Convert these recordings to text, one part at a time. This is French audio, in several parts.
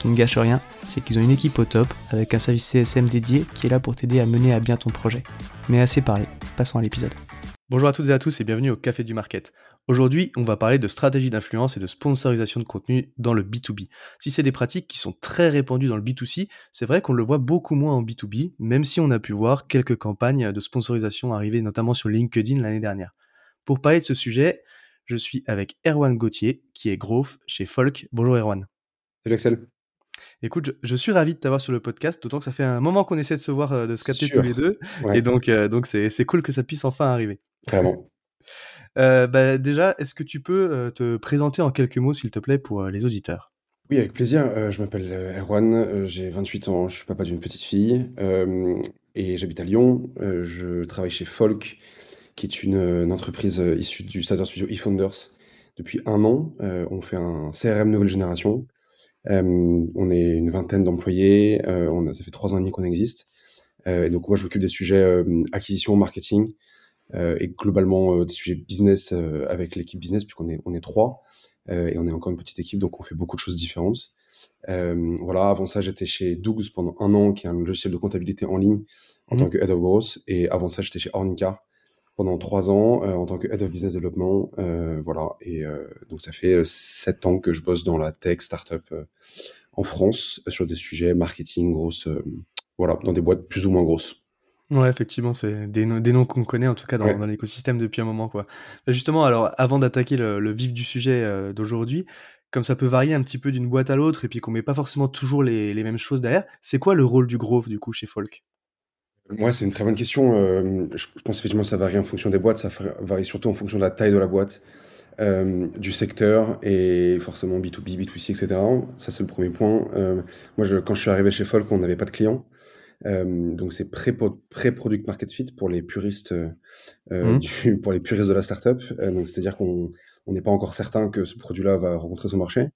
Qui ne gâche rien, c'est qu'ils ont une équipe au top avec un service CSM dédié qui est là pour t'aider à mener à bien ton projet. Mais assez parlé, passons à l'épisode. Bonjour à toutes et à tous et bienvenue au Café du Market. Aujourd'hui, on va parler de stratégie d'influence et de sponsorisation de contenu dans le B2B. Si c'est des pratiques qui sont très répandues dans le B2C, c'est vrai qu'on le voit beaucoup moins en B2B, même si on a pu voir quelques campagnes de sponsorisation arriver notamment sur LinkedIn l'année dernière. Pour parler de ce sujet, je suis avec Erwan Gauthier, qui est growth chez Folk. Bonjour Erwan. Salut Axel. Écoute, je, suis ravi de t'avoir sur le podcast, d'autant que ça fait un moment qu'on essaie de se voir, euh, de se capter tous les deux. Et donc, euh, donc c'est, c'est cool que ça puisse enfin arriver. Vraiment. Euh, bah, déjà, est-ce que tu peux euh, te présenter en quelques mots, s'il te plaît, pour les auditeurs? Oui, avec plaisir. je m'appelle Erwan, j'ai 28 ans, je suis papa d'une petite fille et j'habite à Lyon. je travaille chez Folk, qui est une, entreprise issue du startup studio eFounders depuis un an. on fait un CRM nouvelle génération. On est une vingtaine d'employés. on a, ça fait trois ans et demi qu'on existe. et donc moi, je m'occupe des sujets acquisition, marketing, euh, et globalement euh, des sujets business euh, avec l'équipe business puisqu'on est on est trois et on est encore une petite équipe donc on fait beaucoup de choses différentes. voilà, avant ça j'étais chez Dougs pendant un an qui est un logiciel de comptabilité en ligne en tant mmh. que head of growth et avant ça j'étais chez Ornica pendant trois ans en tant que head of business development. voilà, et donc ça fait sept ans que je bosse dans la tech startup en France sur des sujets marketing, grosses, voilà, dans des boîtes plus ou moins grosses. Ouais, effectivement, c'est des, noms qu'on connaît en tout cas dans, l'écosystème depuis un moment, quoi. Bah, justement, alors avant d'attaquer le, vif du sujet euh, d'aujourd'hui, comme ça peut varier un petit peu d'une boîte à l'autre et puis qu'on met pas forcément toujours les, mêmes choses derrière, c'est quoi le rôle du growth du coup chez Folk? Ouais, c'est une très bonne question. Euh, je pense effectivement que ça varie en fonction des boîtes, ça varie surtout en fonction de la taille de la boîte, euh, du secteur et forcément B2B, B2C, etc. Ça, c'est le premier point. moi, je, quand je suis arrivé chez Folk, on n'avait pas de clients. Euh, donc c'est pré-product market fit pour les puristes, euh, mmh. pour les puristes de la startup. Euh, donc c'est-à-dire qu'on n'est pas encore certain que ce produit-là va rencontrer son marché.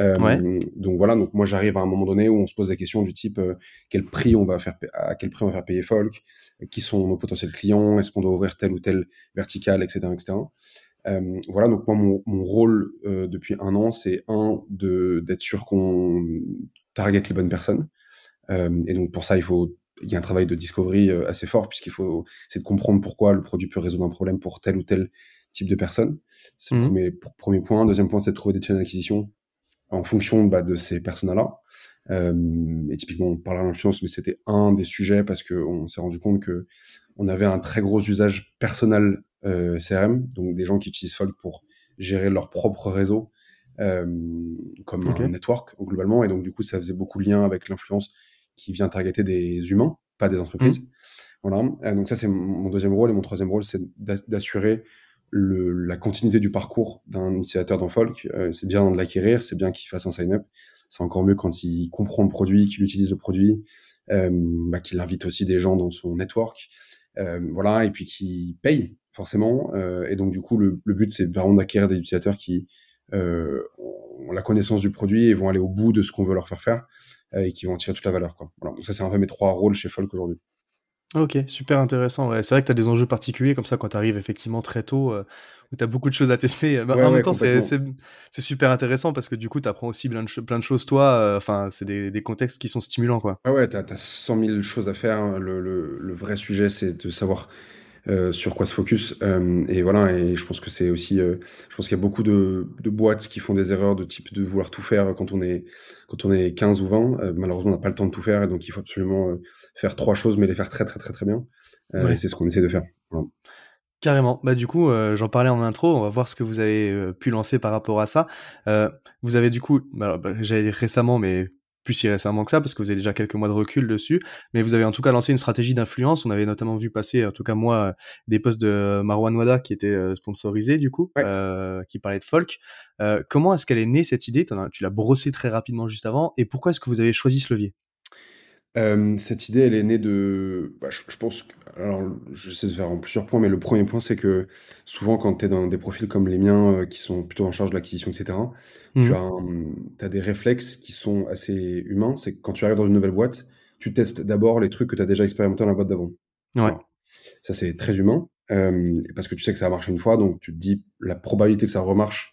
Donc voilà, donc moi j'arrive à un moment donné où on se pose des questions du type quel prix on va faire, à quel prix on va faire payer Folk, qui sont nos potentiels clients, est-ce qu'on doit ouvrir tel ou tel vertical, etc., etc. voilà, donc moi mon, mon rôle depuis un an, c'est un de d'être sûr qu'on target les bonnes personnes. Euh, et donc pour ça, il faut il y a un travail de discovery euh, assez fort puisqu'il faut c'est de comprendre pourquoi le produit peut résoudre un problème pour tel ou tel type de personne. C'est le mmh. premier, premier point. Deuxième point, c'est de trouver des channels d'acquisition en fonction bah, de ces personnes-là. Euh, et typiquement, on parle d'influence, mais c'était un des sujets parce qu'on s'est rendu compte que on avait un très gros usage personnel euh, CRM, donc des gens qui utilisent Folk pour gérer leur propre réseau euh, comme un network globalement. Et donc du coup, ça faisait beaucoup de lien avec l'influence qui vient targeter des humains, pas des entreprises. Mmh. Voilà. Euh, donc ça, c'est mon deuxième rôle. Et mon troisième rôle, c'est d'assurer la continuité du parcours d'un utilisateur dans Folk. Euh, c'est bien de l'acquérir, c'est bien qu'il fasse un sign-up. C'est encore mieux quand il comprend le produit, qu'il utilise le produit, euh, bah, qu'il invite aussi des gens dans son network. Euh, voilà, et puis qu'il paye forcément. Euh, et donc du coup, le, le but, c'est vraiment d'acquérir des utilisateurs qui ont la connaissance du produit et vont aller au bout de ce qu'on veut leur faire faire. Euh, et qui vont en tirer toute la valeur. Quoi. Voilà. Donc ça, c'est un peu mes trois rôles chez Folk aujourd'hui. OK, super intéressant, ouais. C'est vrai que tu as des enjeux particuliers comme ça quand tu arrives effectivement très tôt, heu, où tu as beaucoup de choses à tester. Bah, Ouais, en même temps, c'est complètement. c'est c'est super intéressant parce que du coup, tu apprends aussi plein de ch plein de choses toi, heu, enfin, c'est des des contextes qui sont stimulants, quoi. Ouais, ouais, tu as tu as 100 000 choses à faire, hein. Le le le vrai sujet, c'est de savoir, heu, sur quoi se focus, hem et voilà et je pense que c'est aussi, heu, je pense qu'il y a beaucoup de de boîtes qui font des erreurs de type de vouloir tout faire quand on est quand on est 15 ou 20. Heu, malheureusement, on n'a pas le temps de tout faire et donc il faut absolument, faire 3 choses, mais les faire très, très, très, très bien, Ouais. c'est ce qu'on essaie de faire. Voilà. Carrément. Bah, du coup, j'en parlais en intro, on va voir ce que vous avez, pu lancer par rapport à ça. Vous avez du coup, bah, bah, j'allais dire récemment, mais plus si récemment que ça, parce que vous avez déjà quelques mois de recul dessus. Mais vous avez en tout cas lancé une stratégie d'influence. On avait notamment vu passer, en tout cas moi, des posts de Marwan Wada qui étaient, heu, sponsorisés du coup, Ouais. heu, qui parlaient de folk. Heu, comment est-ce qu'elle est née cette idée? Tu l'as brossée très rapidement juste avant et pourquoi est-ce que vous avez choisi ce levier? Cette idée, elle est née de bah, je je pense que alors, j'essaie de faire en plusieurs points, mais le premier point, c'est que souvent, quand tu es dans des profils comme les miens, heu, qui sont plutôt en charge de l'acquisition et cetera, tu Mmh as un, tu as des réflexes qui sont assez humains. C'est que quand tu arrives dans une nouvelle boîte, tu testes d'abord les trucs que tu as déjà expérimentés dans la boîte d'avant. Ouais. Ça, c'est très humain, parce que tu sais que ça a marché une fois, donc tu te dis: «La probabilité que ça remarche,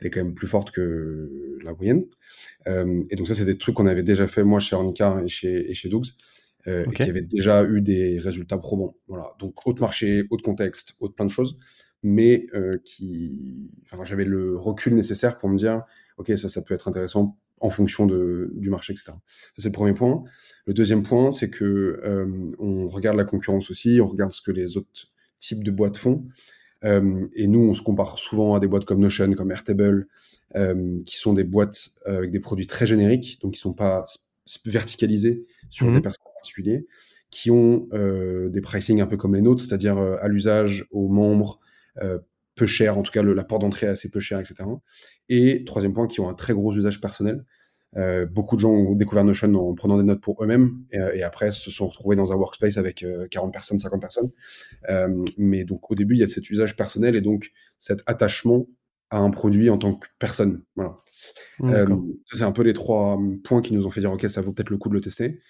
elle est quand même plus forte que la moyenne». Hem et donc ça, c'est des trucs qu'on avait déjà fait, moi, chez Ornica et chez et chez heu et qui avaient déjà eu des résultats probants. Voilà, donc autre marché, autre contexte, autre plein de choses, mais heu, qui enfin, j'avais le recul nécessaire pour me dire: «OK, ça, ça peut être intéressant en fonction de du marché» et cetera. Ça, c'est le premier point. Le deuxième point, c'est que, on regarde la concurrence aussi, on regarde ce que les autres types de boîtes font Hem et nous, on se compare souvent à des boîtes comme Notion, comme Airtable, hem, qui sont des boîtes, heu, avec des produits très génériques, donc qui sont pas verticalisés sur des Mmh personnes en particulier, qui ont, des pricing un peu comme les nôtres, c'est-à-dire, à l'usage, aux membres, peu cher, en tout cas le la porte d'entrée est assez peu cher et cetera et troisième point, qui ont un très gros usage personnel. Heu, beaucoup de gens ont découvert Notion en prenant des notes pour eux-mêmes et heu et après se sont retrouvés dans un workspace avec, heu, 40 personnes, 50 personnes euh, mais donc au début, il y a cet usage personnel et donc cet attachement à un produit en tant que personne. Voilà. Mmh, Euh, c'est un peu les trois hum, points qui nous ont fait dire, OK, ça vaut peut-être le coup de le tester.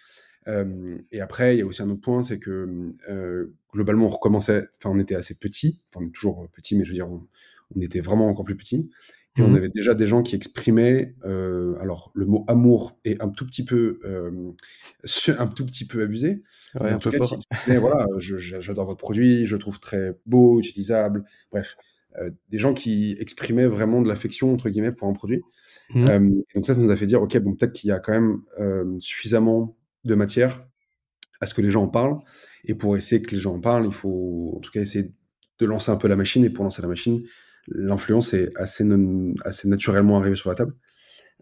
Euh, et après, il y a aussi un autre point, c'est que euh, globalement, on recommençait, enfin, on était assez petits, enfin, on est toujours petit, mais je veux dire, on, on était vraiment encore plus petits. Et on Mmh avait déjà des gens qui exprimaient, euh, alors le mot amour est un tout petit peu, euh, un tout petit peu abusé, Ouais, un peu cas fort. voilà, j'adore votre produit, je le trouve très beau, utilisable, bref, euh, des gens qui exprimaient vraiment de l'affection entre guillemets pour un produit. Mmh. Et donc ça, ça nous a fait dire, ok, bon, peut-être qu'il y a quand même suffisamment de matière à ce que les gens en parlent. Et pour essayer que les gens en parlent, il faut en tout cas essayer de lancer un peu la machine. Et pour lancer la machine, l'influence est assez, non- assez naturellement arrivée sur la table.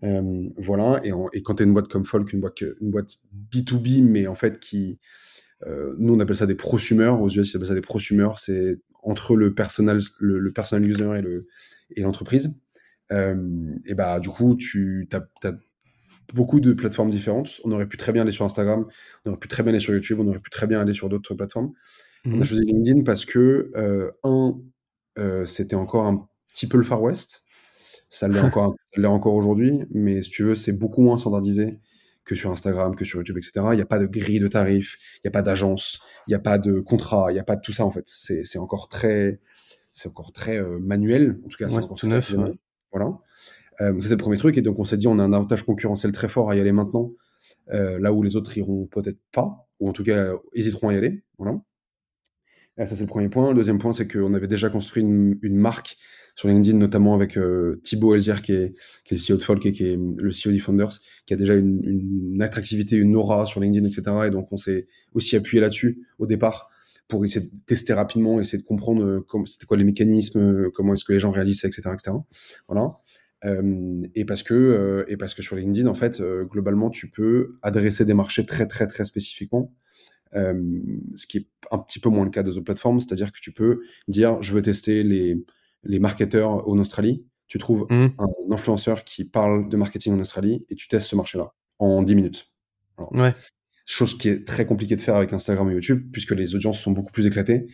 Euh, voilà. Et, en- et quand tu es une boîte comme Folk, une boîte, une boîte B2B, mais en fait qui, euh, nous on appelle ça des prosumers, aux US ils appellent ça des prosumers, c'est entre le personal, le, le personal user et le et l'entreprise. Euh, et bah du coup tu as, beaucoup de plateformes différentes. On aurait pu très bien aller sur Instagram, on aurait pu très bien aller sur YouTube, on aurait pu très bien aller sur d'autres plateformes. On a Mmh choisi LinkedIn parce que, un, c'était encore un petit peu le Far West. Ça l'est encore, ça encore aujourd'hui, mais si tu veux, c'est beaucoup moins standardisé que sur Instagram, que sur YouTube, etc. Il n'y a pas de grille de tarifs, il n'y a pas d'agence, il n'y a pas de contrat, il n'y a pas de tout ça en fait. C'est, encore très, c'est encore très euh, manuel. En tout cas, c'est Ouais, c'est encore tout neuf, ouais. Voilà. Euh, ça, c'est le premier truc. Et donc, on s'est dit, on a un avantage concurrentiel très fort à y aller maintenant, euh, là où les autres iront peut-être pas, ou en tout cas, euh, hésiteront à y aller. Voilà. Euh, ça, c'est le premier point. Le deuxième point, c'est qu'on avait déjà construit une, une marque sur LinkedIn, notamment avec euh, Thibaut Elzière, qui est, qui est le CEO de Folk et qui est le CEO d'eFounders, qui a déjà une, une attractivité, une aura sur LinkedIn, etc. Et donc, on s'est aussi appuyé là-dessus au départ pour essayer de tester rapidement, essayer de comprendre euh, c'était quoi les mécanismes, euh, comment est-ce que les gens réalisent, etc., etc. Voilà. Euh, et parce que euh, et parce que sur LinkedIn, en fait, euh, globalement, tu peux adresser des marchés très très très spécifiquement, euh, ce qui est un petit peu moins le cas des autres plateformes. C'est-à-dire que tu peux dire, je veux tester les les marketeurs en Australie. Tu trouves Mmh. un influenceur qui parle de marketing en Australie et tu testes ce marché-là en 10 minutes. Ouais. Chose qui est très compliquée de faire avec Instagram et YouTube, puisque les audiences sont beaucoup plus éclatées.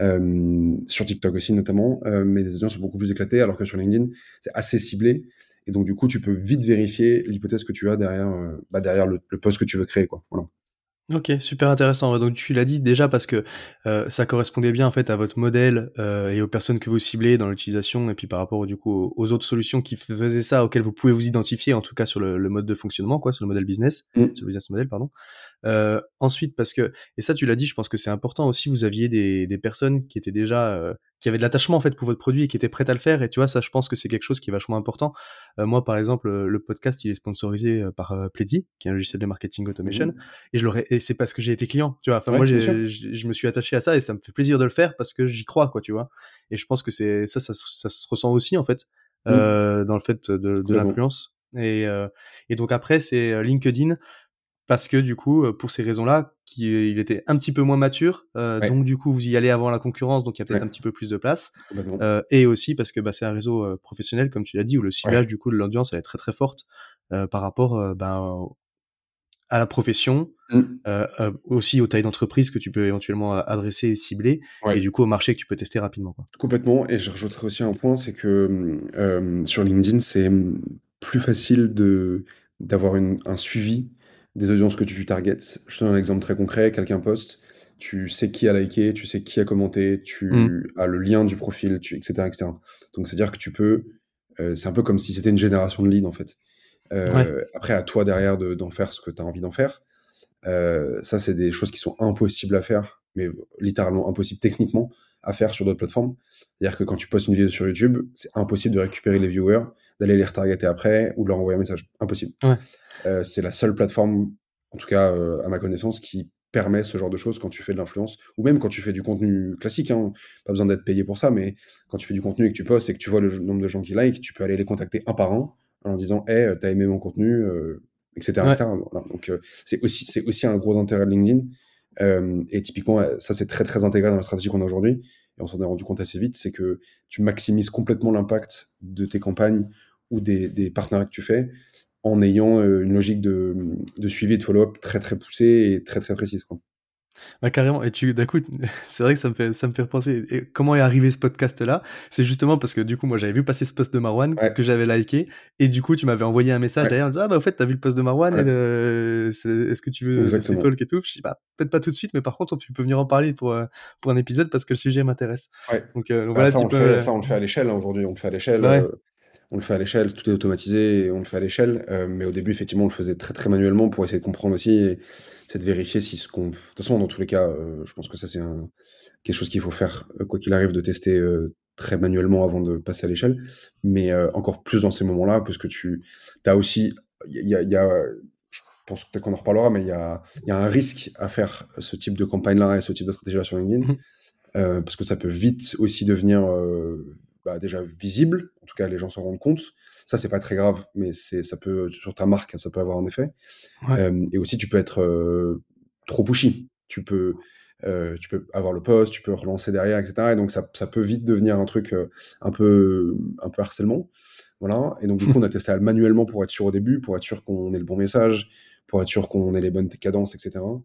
Euh, sur TikTok aussi notamment, euh, mais les audiences sont beaucoup plus éclatées, alors que sur LinkedIn, c'est assez ciblé. Et donc, du coup, tu peux vite vérifier l'hypothèse que tu as derrière, bah, derrière le, le, post que tu veux créer. Quoi. Voilà. OK, super intéressant. donc tu l'as dit déjà parce que, heu, ça correspondait bien en fait à votre modèle, heu, et aux personnes que vous ciblez dans l'utilisation et puis par rapport du coup aux autres solutions qui faisaient ça, auxquelles vous pouvez vous identifier en tout cas sur le le mode de fonctionnement quoi, sur le modèle business, Mmh. sur le business model pardon. Heu, ensuite parce que et ça tu l'as dit, je pense que c'est important aussi, vous aviez des des personnes qui étaient déjà, heu, qui avaient de l'attachement en fait pour votre produit et qui étaient prêtes à le faire et tu vois ça je pense que c'est quelque chose qui est vachement important. Heu, moi par exemple, le podcast il est sponsorisé, heu, par, heu, Pledzi, qui est un logiciel de marketing automation Mmh. et je l'aurais et c'est parce que j'ai été client, tu vois? Enfin Ouais, moi je me suis attaché à ça et ça me fait plaisir de le faire parce que j'y crois quoi, tu vois? Et je pense que c'est ça ça ça se ressent aussi en fait, Mmh. heu, dans le fait de de l'influence et heu et donc après c'est, heu, LinkedIn parce que du coup, heu, pour ces raisons-là, qui il était un petit peu moins mature, Ouais. donc du coup vous y allez avant la concurrence, donc il y a peut-être Ouais. un petit peu plus de place, et aussi parce que, bah, c'est un réseau, professionnel comme tu l'as dit, où le ciblage Ouais. du coup de l'audience elle est très, très forte, par rapport, ben, à la profession, Mmh. aussi aux tailles d'entreprise que tu peux éventuellement adresser et cibler et du coup au marché que tu peux tester rapidement, quoi. Complètement et je rajouterais aussi un point, c'est que, sur LinkedIn, c'est, plus facile de d'avoir un suivi des audiences que tu targets. Je te donne un exemple très concret, quelqu'un poste, tu sais qui a liké, tu sais qui a commenté, tu as le lien du profil, tu et cetera et cetera. Donc c'est-à-dire que tu peux, heu, c'est un peu comme si c'était une génération de leads, en fait. Ouais. Heu, après à toi derrière de d'en faire ce que tu as envie d'en faire. Heu, ça, c'est des choses qui sont impossibles à faire, mais littéralement impossibles techniquement à faire sur d'autres plateformes. C'est-à-dire que quand tu postes une vidéo sur YouTube, c'est impossible de récupérer les viewers, d'aller les retargeter après ou de leur envoyer un message. Impossible. Ouais. Heu, c'est la seule plateforme, en tout cas, heu, à ma connaissance, qui permet ce genre de choses quand tu fais de l'influence ou même quand tu fais du contenu classique, hein. Pas besoin d'être payé pour ça, mais quand tu fais du contenu et que tu postes et que tu vois le nombre de gens qui like, tu peux aller les contacter un par un en leur disant: «Hey, heu, tu as aimé mon contenu?» heu, et cetera et Ouais. cetera. Voilà, donc c'est aussi c'est aussi un gros intérêt de LinkedIn. Et typiquement, ça, c'est très, très intégré dans la stratégie qu'on a aujourd'hui et on s'en est rendu compte assez vite, c'est que tu maximises complètement l'impact de tes campagnes ou des des partenariats que tu fais en ayant, heu, une logique de, de suivi et de follow-up très, très poussée et très, très précise, quoi. Ouais, carrément et tu d'un coup, c'est vrai que ça me fait ça me fait repenser et comment est arrivé ce podcast-là? C'est justement parce que du coup, moi, j'avais vu passer ce post de Marwan Ouais. que j'avais liké et du coup, tu m'avais envoyé un message Ouais. derrière en disant: «Ah bah, au fait, tu as vu le post de Marwan Ouais. c'est est-ce que tu veux Exactement. Folk et tout?» je dis: «Bah, peut-être pas tout de suite, mais par contre, tu peux venir en parler pour, heu, pour un épisode parce que le sujet m'intéresse». Ouais. Donc donc Bah, ça, on le peu, fait heu ça, on le fait à l'échelle, hein, aujourd'hui. On le fait à l'échelle, Bah, on le fait à l'échelle, tout est automatisé et on le fait à l'échelle. Heu, mais au début, effectivement, on le faisait très, très manuellement pour essayer de comprendre aussi et c'est de vérifier si ce qu'on de toute façon, dans tous les cas, heu, je pense que ça, c'est un quelque chose qu'il faut faire, heu, quoi qu'il arrive, de tester, très manuellement avant de passer à l'échelle. Mais encore plus dans ces moments-là, puisque tu tu as aussi il y a y je pense peut-être qu'on en reparlera, mais il y a y a un risque à faire ce type de campagne-là et ce type de stratégie-là sur LinkedIn. Mmh parce que ça peut vite aussi devenir, bah, déjà visible. En tout cas, les gens s'en rendent compte. Ça, c'est pas très grave, mais c'est ça peut sur ta marque, ça peut avoir un effet. Ouais. Hem et aussi tu peux être, heu, trop pushy. Tu peux, heu, tu peux avoir le post, tu peux relancer derrière et cetera et donc ça ça peut vite devenir un truc, un peu un peu harcèlement. Voilà et donc du coup, on a testé manuellement pour être sûr au début, pour être sûr qu'on ait le bon message, pour être sûr qu'on ait les bonnes cadences et cetera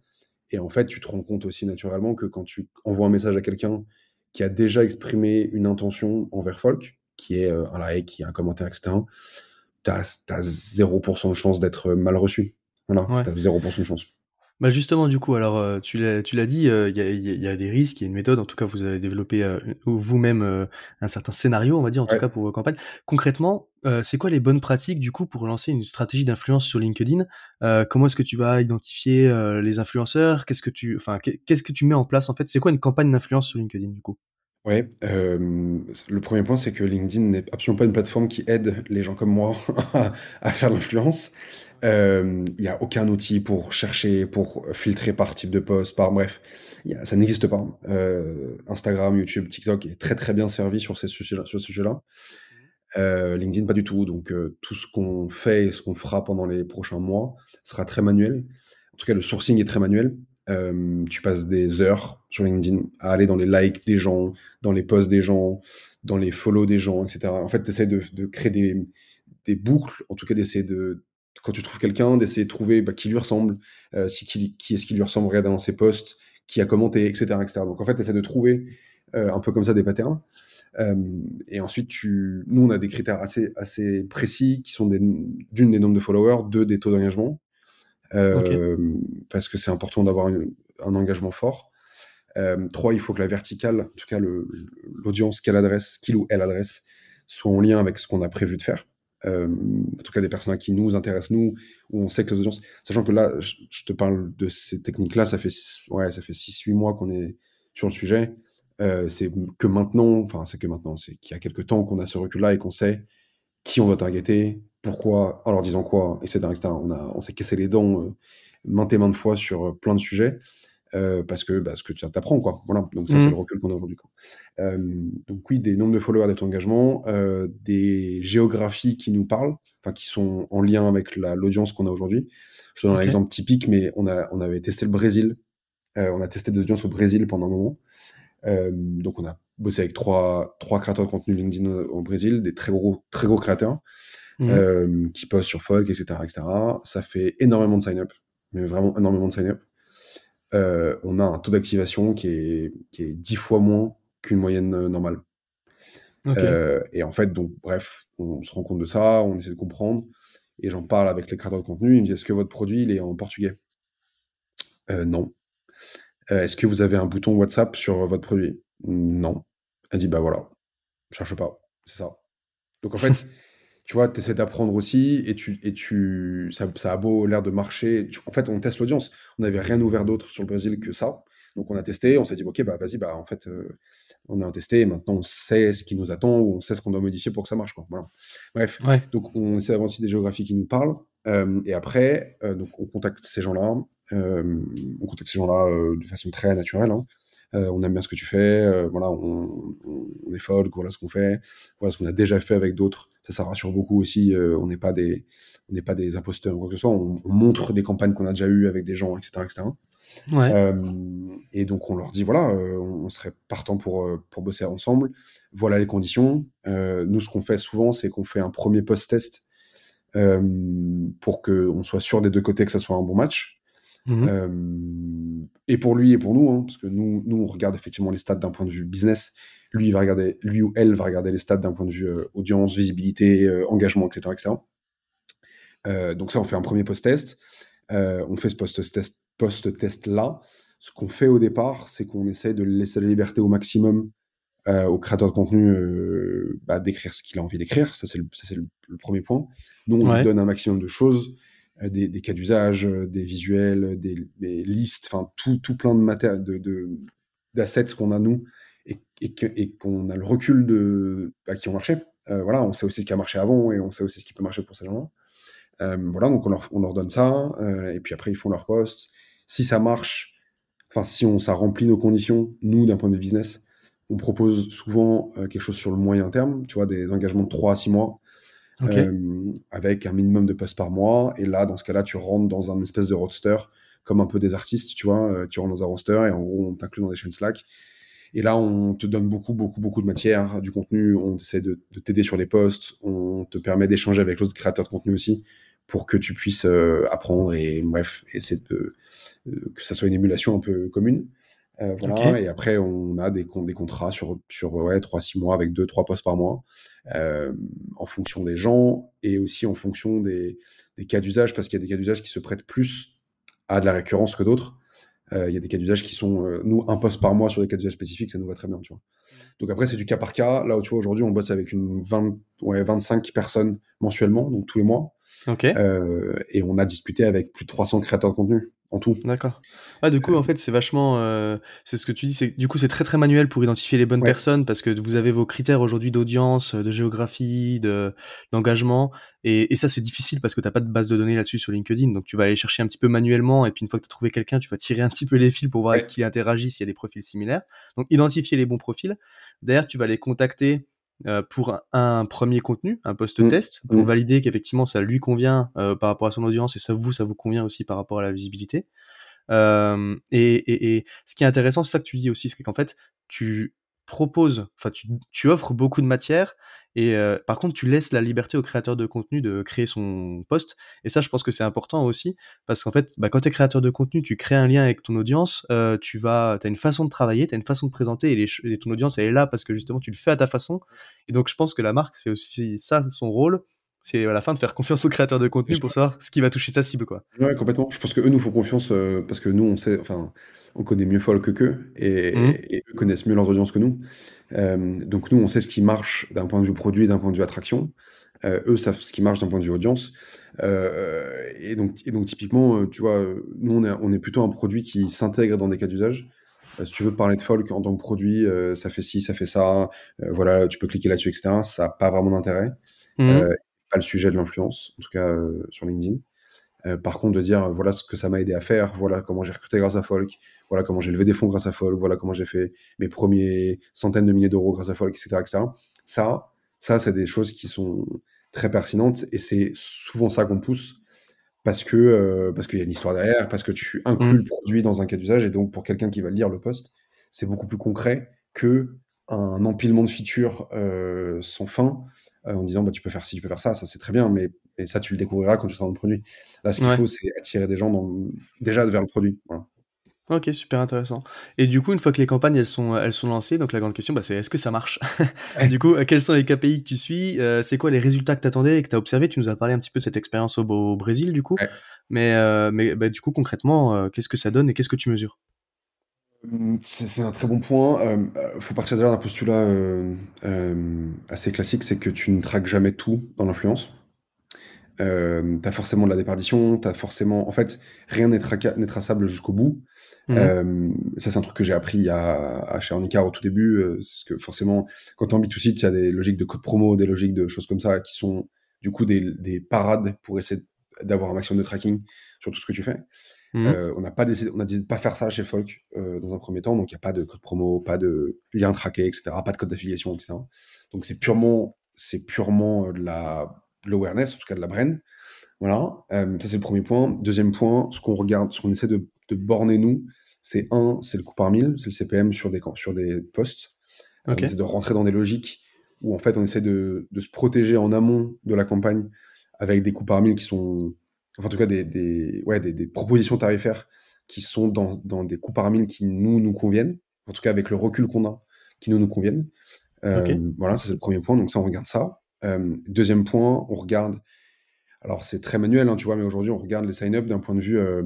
et en fait, tu te rends compte aussi naturellement que quand tu envoies un message à quelqu'un qui a déjà exprimé une intention envers Folk, qui est, heu, un like, qui est un commentaire et cetera, tu as tu as 0 de chance d'être mal reçu. Voilà, Ouais. tu as 0 de chance. Bah, justement, du coup, alors, heu, tu l'as dit, il y a il y a il y a des risques, il y a une méthode, en tout cas, vous avez développé, vous-même, un certain scénario, on va dire, en tout cas, pour vos campagnes. Concrètement, heu, c'est quoi les bonnes pratiques, du coup, pour lancer une stratégie d'influence sur LinkedIn? Heu, comment est-ce que tu vas identifier, heu, les influenceurs? Qu'est-ce que tu enfin, qu'est qu'est-ce que tu mets en place, en fait? C'est quoi une campagne d'influence sur LinkedIn, du coup? C le 1er point, c'est que LinkedIn n'est absolument pas une plateforme qui aide les gens comme moi à faire l'influence. Il y a aucun outil pour chercher, pour filtrer par type de post, par bref, ça n'existe pas. Instagram, YouTube, TikTok est très, très bien servi sur ces sujets-là sur ce sujet-là. Heu, LinkedIn, pas du tout. Donc heu, tout ce qu'on fait et ce qu'on fera pendant les prochains mois sera très manuel. En tout cas, le sourcing est très manuel. Hem, tu passes des heures sur LinkedIn à aller dans les likes des gens, dans les posts des gens, dans les follow des gens et cetera. En fait, tu essaies de créer des des boucles, en tout cas d'essayer de quand tu trouves quelqu'un, d'essayer de trouver, bah, qui lui ressemble, si qui qui est-ce qui lui ressemblerait dans ses posts, qui a commenté et cetera et cetera. Donc en fait, tu essaies de trouver, heu, un peu comme ça des patterns. Hem et ensuite tu nous, on a des critères assez assez précis qui sont d'une, des nombres de followers, 2 des taux d'engagement. euh, parce que c'est important d'avoir un engagement fort. Euh, trois, il faut que la verticale, en tout cas l'audience qu'elle adresse, qu'il ou elle adresse, soit en lien avec ce qu'on a prévu de faire. Euh, en tout cas des personnes qui nous intéressent nous, où on sait que les audiences, sachant que là, je, te parle de ces techniques-là, ça fait ouais, ça fait six, huit mois qu'on est sur le sujet. Euh, c'est que maintenant, enfin c'est que maintenant, c'est qu'il y a quelques temps qu'on a ce recul-là et qu'on sait qui on doit targeter, pourquoi, en leur disant quoi, etc. etc. On, a, on s'est cassé les dents euh, maintes et maintes fois sur euh, plein de sujets. Euh, parce que parce que tu apprends quoi voilà donc ça c'est mmh. le recul qu'on a aujourd'hui donc oui des nombres de followers des engagement euh, des géographies qui nous parlent enfin qui sont en lien avec l'audience qu'on a aujourd'hui je te donne un exemple typique mais on a on avait testé le Brésil on a testé des audiences au Brésil pendant un moment donc on a bossé avec trois trois créateurs de contenu LinkedIn au, Brésil des très gros très gros créateurs mmh. qui postent sur Folk etc etc ça fait énormément de sign up mais vraiment énormément de sign up euh, on a un taux d'activation qui est, qui est 10 fois moins qu'une moyenne euh, normale. Euh, et en fait, donc, bref, on se rend compte de ça, on essaie de comprendre, et j'en parle avec les créateurs de contenu, ils me disent, est-ce que votre produit, il est en portugais? Non. Est-ce que vous avez un bouton WhatsApp sur votre produit? Non. Elle dit, bah voilà, cherche pas, c'est ça. Donc en fait, tu vois, tu essaies d'apprendre aussi et tu, et tu, ça, ça a beau l'air de marcher. en fait, on teste l'audience. On n'avait rien ouvert d'autre sur le Brésil que ça. Donc, on a testé, on s'est dit, OK, bah, vas-y, bah, en fait, euh, on a testé et maintenant on sait ce qui nous attend ou on sait ce qu'on doit modifier pour que ça marche, quoi. Voilà. Bref. Donc, on essaie d'avancer des géographies qui nous parlent. Euh, et après, euh, donc, on contacte ces gens-là. On contacte ces gens-là de façon très naturelle. Hein. Euh, on aime bien ce que tu fais, euh, voilà, on, on, est folle, voilà ce qu'on fait, voilà ce qu'on a déjà fait avec d'autres. Ça, ça rassure beaucoup aussi. Euh, on n'est pas des, on n'est pas des imposteurs ou quoi que ce soit. On, montre des campagnes qu'on a déjà eues avec des gens, etc., etc. Ouais. et donc on leur dit voilà, on, serait partant pour pour bosser ensemble. Voilà les conditions. nous, ce qu'on fait souvent, c'est qu'on fait un premier post-test pour que on soit sûr des deux côtés que ça soit un bon match. Mmh euh, et pour lui et pour nous, hein, parce que nous, nous, on regarde effectivement les stats d'un point de vue business. Lui, il va regarder, lui ou elle va regarder les stats d'un point de vue euh, audience, visibilité, euh, engagement, etc., etc. donc ça, on fait un premier post-test. on fait ce post-test, post-test là. Ce qu'on fait au départ, c'est qu'on essaie de laisser la liberté au maximum au créateur de contenu bah, d'écrire ce qu'il a envie d'écrire. Ça, c'est le, le, le, premier point. Nous, on lui donne un maximum de choses. Euh, des, cas d'usage, euh, des visuels, des, des listes, enfin tout, tout, plein de matériel, de, d'assets qu'on a nous et, et, qu'on a le recul de bah, qui ont marché. Euh, voilà, on sait aussi ce qui a marché avant et on sait aussi ce qui peut marcher pour ces gens-là. Euh, voilà, donc on leur, on leur donne ça euh, et puis après ils font leur post. Si ça marche, enfin si on ça remplit nos conditions, nous d'un point de vue business, on propose souvent quelque chose sur le moyen terme, tu vois, des engagements de 3 à 6 mois euh, avec un minimum de posts par mois. Et là, dans ce cas-là, tu rentres dans un espèce de roster, comme un peu des artistes, tu vois. Euh, tu rentres dans un roster et en gros, on t'inclut dans des chaînes Slack. Et là, on te donne beaucoup, beaucoup, beaucoup de matière, du contenu. On essaie de, de t'aider sur les posts. On te permet d'échanger avec l'autre créateur de contenu aussi pour que tu puisses euh, apprendre et bref, essayer de, que ça soit une émulation un peu commune. Euh, voilà, et après, on a des, des contrats sur, sur ouais, 3-6 mois avec 2-3 postes par mois, euh, en fonction des gens et aussi en fonction des, des cas d'usage, parce qu'il y a des cas d'usage qui se prêtent plus à de la récurrence que d'autres. Euh, il y a des cas d'usage qui sont, nous, un poste par mois sur des cas d'usage spécifiques, ça nous va très bien, tu vois. Donc après, c'est du cas par cas. Là où tu vois, aujourd'hui, on bosse avec une 20, ouais, 25 personnes mensuellement, donc tous les mois. Ok. Euh, et on a discuté avec plus de 300 créateurs de contenu en tout. D'accord. Ah, du coup, en fait, c'est vachement, euh, c'est ce que tu dis, c'est du coup, c'est très très manuel pour identifier les bonnes personnes parce que vous avez vos critères aujourd'hui d'audience, de géographie, de d'engagement, et, et, ça c'est difficile parce que t'as pas de base de données là-dessus sur LinkedIn, donc tu vas aller chercher un petit peu manuellement, et puis une fois que tu as trouvé quelqu'un, tu vas tirer un petit peu les fils pour voir avec qui interagit s'il y a des profils similaires. Donc identifier les bons profils. Derrière, tu vas les contacter euh, pour un, premier contenu, un post-test, mmh. pour mmh. valider qu'effectivement ça lui convient euh, par rapport à son audience et ça vous, ça vous convient aussi par rapport à la visibilité. Euh, et, et, et, ce qui est intéressant, c'est ça que tu dis aussi, c'est qu'en fait, tu proposes, enfin, tu, offres beaucoup de matière et euh, par contre, tu laisses la liberté au créateur de contenu de créer son poste. Et ça, je pense que c'est important aussi, parce qu'en fait, bah, quand tu es créateur de contenu, tu crées un lien avec ton audience, euh, tu vas, as une façon de travailler, tu as une façon de présenter, et, ton audience, elle est là parce que justement, tu le fais à ta façon. Et donc, je pense que la marque, c'est aussi ça, son rôle, c'est à la fin de faire confiance au créateur de contenu pour savoir ce qui va toucher sa cible, quoi. Ouais, complètement. Je pense que eux nous font confiance euh, parce que nous, on sait, enfin, on connaît mieux Folk qu'eux et, Mhm. et eux connaissent mieux leurs audiences que nous. Euh, donc nous, on sait ce qui marche d'un point de vue produit, d'un point de vue attraction. Euh, eux savent ce qui marche d'un point de vue audience. Euh, et, donc, et donc typiquement, tu vois, nous, on est, on est plutôt un produit qui s'intègre dans des cas d'usage. Si tu veux parler de Folk en tant que produit, euh, ça fait ci, ça fait ça, euh, voilà, tu peux cliquer là-dessus, etc. Ça n'a pas vraiment d'intérêt. Mhm. Euh, pas le sujet de l'influence, en tout cas euh, sur LinkedIn. Euh, par contre, de dire voilà ce que ça m'a aidé à faire, voilà comment j'ai recruté grâce à Folk, voilà comment j'ai levé des fonds grâce à Folk, voilà comment j'ai fait mes premiers centaines de milliers d'euros grâce à Folk, etc., etc. Ça, ça c'est des choses qui sont très pertinentes et c'est souvent ça qu'on pousse parce que euh, parce qu'il y a une histoire derrière, parce que tu inclus Mm. le produit dans un cas d'usage et donc pour quelqu'un qui va lire le post, c'est beaucoup plus concret que un empilement de features euh, sans fin euh, en disant bah tu peux faire ci, tu peux faire ça, ça c'est très bien, mais et ça tu le découvriras quand tu seras dans le produit. Là, ce qu'il Ouais. faut, c'est attirer des gens dans, déjà vers le produit. Voilà. Ok, super intéressant. Et du coup, une fois que les campagnes elles sont, elles sont lancées, donc la grande question, bah, c'est est-ce que ça marche? Du coup, quels sont les KPI que tu suis? Euh, C'est quoi les résultats que tu attendais et que tu as observé? Tu nous as parlé un petit peu de cette expérience au, au Brésil, du coup. Ouais. Mais, mais bah, du coup, concrètement, qu'est-ce que ça donne et qu'est-ce que tu mesures? Hum, C'est c'est un très bon point. Euh, euh, faut partir déjà d'un postulat euh, euh, assez classique, c'est que tu ne traques jamais tout dans l'influence. Euh, t'as forcément de la déperdition, t'as forcément, en fait, rien n'est traca- n'est traçable jusqu'au bout. Mhm. Euh, ça, c'est un truc que j'ai appris à, à chez au tout début, euh, parce que forcément, quand t'es en B2C, il y a des logiques de code promo, des logiques de choses comme ça, qui sont du coup des, des parades pour essayer d'avoir un maximum de tracking sur tout ce que tu fais. Mhm. Euh, on n'a pas décidé, on a décidé de pas faire ça chez Folk euh, dans un premier temps, donc il n'y a pas de code promo, pas de lien traqué, etc., pas de code d'affiliation, etc. Donc c'est purement, c'est purement euh, de la de l'awareness, en tout cas de la brand. Voilà, Euh, ça c'est le premier point. Deuxième point, ce qu'on regarde, ce qu'on essaie de, de borner nous, c'est un, c'est le coût par mille, c'est le CPM sur des sur des posts. Euh, Ok. On essaie de rentrer dans des logiques où en fait on essaie de, de se protéger en amont de la campagne avec des coûts par mille qui sont, enfin en tout cas des, des, ouais, des, des propositions tarifaires qui sont dans, dans des coûts par mille qui nous nous conviennent, en tout cas avec le recul qu'on a, qui nous nous conviennent. Euh. Voilà, ça c'est le premier point, donc ça on regarde ça. Euh, deuxième point, on regarde, alors c'est très manuel, hein, tu vois, mais aujourd'hui on regarde les sign-up d'un point de vue euh,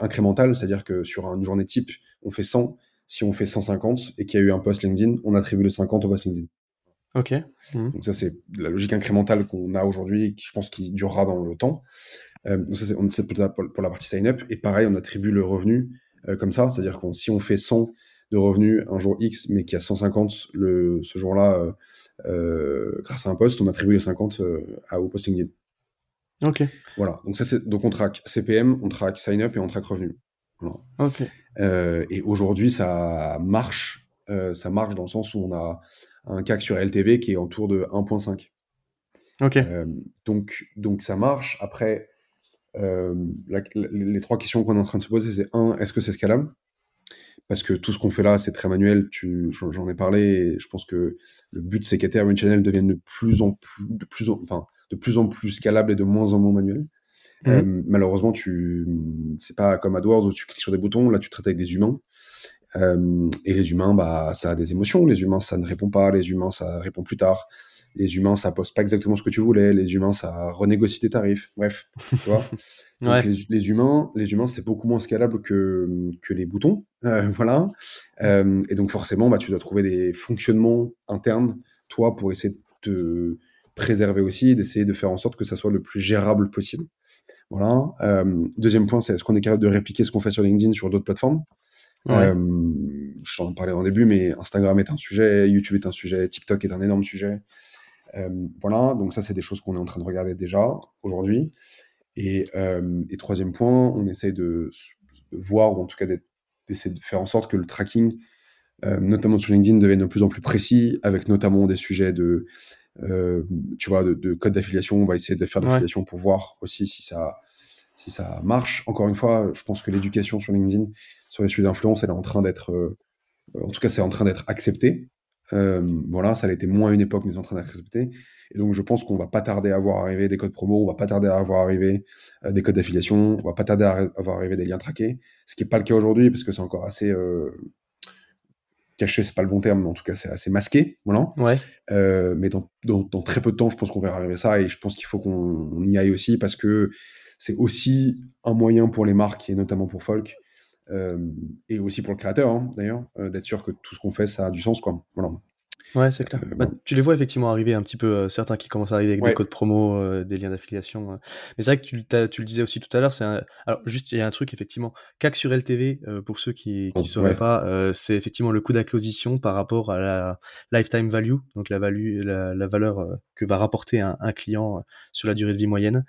incrémental, c'est-à-dire que sur une journée type, on fait 100, si on fait 150 et qu'il y a eu un post LinkedIn, on attribue les 50 au post LinkedIn. Ok. Mhm. Donc ça, c'est la logique incrémentale qu'on a aujourd'hui, et qui je pense qui durera dans le temps. Euh, donc ça, c'est, on, c'est pour, la, pour la partie sign-up. Et pareil, on attribue le revenu euh, comme ça, c'est-à-dire que si on fait 100 de revenus un jour X, mais qu'il y a 150 le, ce jour-là, euh, grâce à un post, on attribue les 50 euh, à, au post LinkedIn. Ok. Voilà. Donc ça, c'est, donc on traque CPM, on traque sign-up et on traque revenu. Voilà. Ok. Et aujourd'hui, ça marche. Euh, ça marche dans le sens où on a un CAC sur LTV qui est autour de 1.5. Ok. Euh, donc, donc ça marche. Après, euh, la- la- les trois questions qu'on est en train de se poser, c'est un, est-ce que c'est scalable? Parce que tout ce qu'on fait là, c'est très manuel. J'en ai parlé. Et je pense que le but, c'est qu'Ethereum Channel devienne de plus en plus, de plus en, enfin, de plus en plus scalable et de moins en moins manuel. Mhm. Euh, malheureusement, tu, c'est pas comme AdWords où tu cliques sur des boutons. Là, tu traites avec des humains. Euh, et les humains, bah, ça a des émotions. Les humains, ça ne répond pas. Les humains, ça répond plus tard. Les humains, ça poste pas exactement ce que tu voulais. Les humains, ça renégocie tes tarifs. Bref, tu vois. Donc, Ouais. les, les humains, les humains, c'est beaucoup moins scalable que, que les boutons. Euh, voilà. Euh, et donc, forcément, bah, tu dois trouver des fonctionnements internes, toi, pour essayer de te préserver aussi, d'essayer de faire en sorte que ça soit le plus gérable possible. Voilà. Deuxième point, c'est est-ce qu'on est capable de répliquer ce qu'on fait sur LinkedIn sur d'autres plateformes? Ouais. euh, je t'en parlais en début, mais Instagram est un sujet, YouTube est un sujet, TikTok est un énorme sujet. Euh, voilà, donc ça, c'est des choses qu'on est en train de regarder déjà aujourd'hui. Et, euh, et troisième point, on essaye de, voir, ou en tout cas d'essayer de faire en sorte que le tracking, notamment sur LinkedIn, devienne de plus en plus précis, avec notamment des sujets de, tu vois, de, de code d'affiliation. On va essayer de faire de Ouais. l'affiliation pour voir aussi si ça, si ça marche. Encore une fois, je pense que l'éducation sur LinkedIn, sur les sujets d'influence, elle est en train d'être, euh, en tout cas, c'est en train d'être accepté. Euh, voilà, ça l'était moins à une époque, mais c'est en train d'être accepté. Et donc, je pense qu'on va pas tarder à voir arriver des codes promo, on va pas tarder à voir arriver euh, des codes d'affiliation, on va pas tarder à, voir arriver des liens traqués. Ce qui est pas le cas aujourd'hui, parce que c'est encore assez euh, caché, c'est pas le bon terme, mais en tout cas, c'est assez masqué. Voilà. Ouais. Euh, mais dans, dans, dans, très peu de temps, je pense qu'on verra arriver ça et je pense qu'il faut qu'on y aille aussi parce que c'est aussi un moyen pour les marques et notamment pour Folk euh, et aussi pour le créateur hein, d'ailleurs euh, d'être sûr que tout ce qu'on fait ça a du sens quoi. Voilà. Ouais, c'est clair. Euh, bah, tu les vois effectivement arriver un petit peu, euh, certains qui commencent à arriver avec des codes promo, euh, des liens d'affiliation. Mais c'est vrai que tu, tu, le disais aussi tout à l'heure, c'est alors juste il y a un truc effectivement, CAC sur LTV, pour ceux qui ne sauraient pas, c'est effectivement le coût d'acquisition par rapport à la lifetime value, donc la, value, la, valeur que va rapporter un, un, client sur la durée de vie moyenne.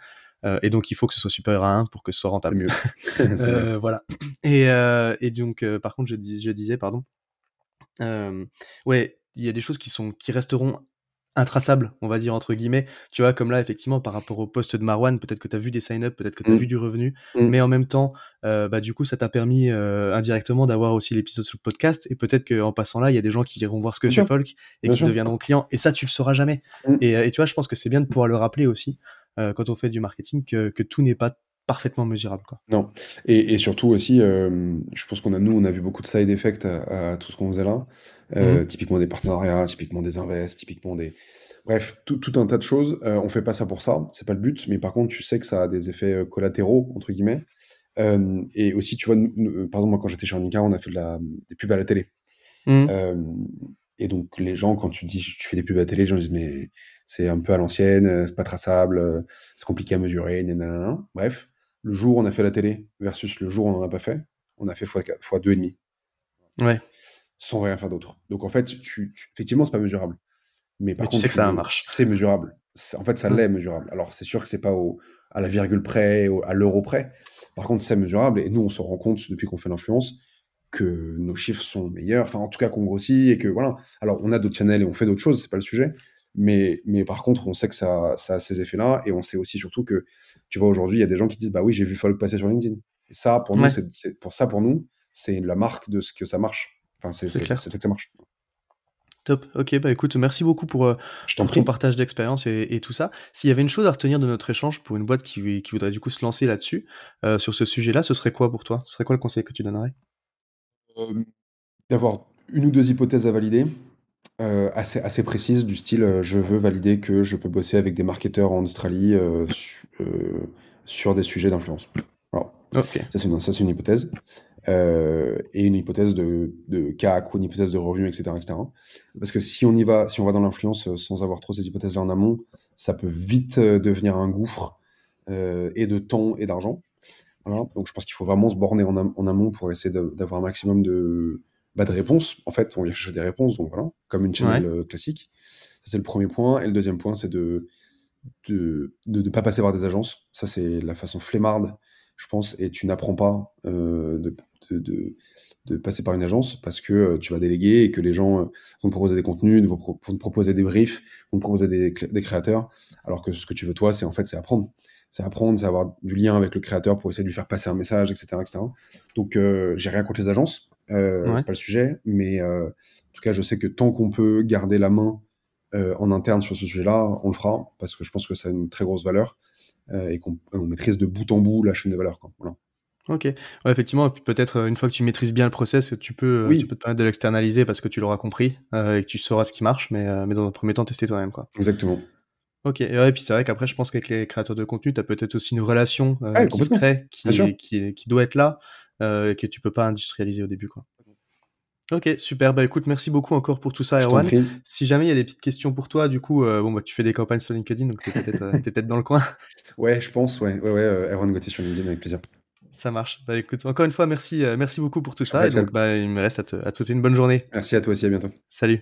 Et donc il faut que ce soit supérieur à 1 pour que ce soit rentable. Mieux. voilà. Et, et donc par contre je, dis, je disais, pardon, ouais, il y a des choses qui sont qui resteront intraçables, on va dire entre guillemets. Tu vois, comme là, effectivement, par rapport au poste de Marwan, peut-être que tu as vu des sign-up, peut-être que tu as mmh. vu du revenu, mmh. mais en même temps, euh, bah, du coup, ça t'a permis euh, indirectement d'avoir aussi l'épisode sur le podcast, et peut-être qu'en passant là, il y a des gens qui iront voir ce que fait Folk et qui deviendront clients, et ça, tu le sauras jamais. Mmh. Et, et, tu vois, je pense que c'est bien de pouvoir le rappeler aussi euh, quand on fait du marketing que, que tout n'est pas parfaitement mesurable. Quoi. Non. Et, et surtout aussi, euh, je pense qu'on a, nous, on a vu beaucoup de side effects à, tout ce qu'on faisait là. Euh, mhm. Typiquement des partenariats, typiquement des invests, typiquement des. Bref, tout, tout un tas de choses. On fait pas ça pour ça, c'est pas le but, mais par contre, tu sais que ça a des effets collatéraux, entre guillemets. Et aussi, tu vois, nous, par exemple, moi, quand j'étais chez Arnica, on a fait de la, des pubs à la télé. Mhm. et donc, les gens, quand tu dis tu fais des pubs à la télé, les gens disent, mais c'est un peu à l'ancienne, c'est pas traçable, c'est compliqué à mesurer, nanana. Bref, le jour où on a fait la télé versus le jour où on n'en a pas fait, on a fait fois, fois. Ouais. Sans rien faire d'autre. Donc en fait, tu, effectivement, c'est pas mesurable. Mais par contre, tu sais que ça marche. C'est mesurable. En fait, ça mmh. l'est mesurable. Alors c'est sûr que c'est pas au, à la virgule près, à l'euro près. Par contre, c'est mesurable. Et nous, on se rend compte depuis qu'on fait l'influence que nos chiffres sont meilleurs. Enfin, en tout cas, qu'on grossit et que voilà. Alors, on a d'autres channels et on fait d'autres choses. C'est pas le sujet. Mais, mais par contre, on sait que ça, ça a ces effets-là, et on sait aussi surtout que, tu vois, aujourd'hui, il y a des gens qui disent, bah oui, j'ai vu Folk passer sur LinkedIn. Et ça, pour nous, c'est, pour ça, pour nous, c'est la marque de ce que ça marche. Enfin, c'est, c'est, fait que ça marche. Top. Ok, bah écoute, merci beaucoup pour, euh, ton partage d'expérience et, tout ça. S'il y avait une chose à retenir de notre échange pour une boîte qui, qui voudrait du coup se lancer là-dessus, euh, sur ce sujet-là, ce serait quoi pour toi? Ce serait quoi le conseil que tu donnerais? Euh, D'avoir une ou deux hypothèses à valider, euh, assez, assez précise du style euh, je veux valider que je peux bosser avec des marketeurs en Australie euh, sur des sujets d'influence. Ça, c'est une, ça, c'est une hypothèse. et une hypothèse de, de CAC ou une hypothèse de revenu, etc., etc. Parce que si on y va, si on va dans l'influence sans avoir trop ces hypothèses-là en amont, ça peut vite devenir un gouffre et de temps et d'argent. Voilà. Donc je pense qu'il faut vraiment se borner en, en amont pour essayer d'avoir un maximum de, bah, de réponses. En fait, on vient chercher des réponses, donc voilà, comme une channel euh, classique. Ça, c'est le premier point. Et le deuxième point, c'est de de ne pas passer par des agences. Ça, c'est la façon flemmarde, je pense, et tu n'apprends pas euh, de, de, de, passer par une agence parce que euh, tu vas déléguer et que les gens vont te proposer des contenus, vont, te proposer des briefs, vont te proposer des, des créateurs, alors que ce que tu veux, toi, c'est en fait, c'est apprendre c'est apprendre, c'est avoir du lien avec le créateur pour essayer de lui faire passer un message, etc. etc. Donc, euh, j'ai rien contre les agences, euh, c'est pas le sujet, mais euh, en tout cas, je sais que tant qu'on peut garder la main euh, en interne sur ce sujet-là, on le fera parce que je pense que ça a une très grosse valeur et qu'on maîtrise de bout en bout la chaîne de valeur. Quoi. Voilà. Ok, ouais, effectivement, peut-être une fois que tu maîtrises bien le process, tu peux, tu peux te permettre de l'externaliser parce que tu l'auras compris et que tu sauras ce qui marche, mais, mais dans un premier temps, tester toi-même. Quoi. Exactement. Ok, et, ouais, puis c'est vrai qu'après, je pense qu'avec les créateurs de contenu, tu as peut-être aussi une relation qui se crée, qui, qui, qui, doit être là, euh, que tu peux pas industrialiser au début. Quoi. Ok, super. Bah écoute, merci beaucoup encore pour tout ça, Erwan. Si jamais il y a des petites questions pour toi, du coup, euh, bon, bah, tu fais des campagnes sur LinkedIn, donc tu es euh, peut-être dans le coin. Ouais, je pense, ouais, ouais, ouais euh, Erwan Gauthier sur LinkedIn avec plaisir. Ça marche. Bah écoute, encore une fois, merci, merci beaucoup pour tout ça. et donc, bah, il me reste à te, à te souhaiter une bonne journée. Merci à toi aussi, à bientôt. Salut.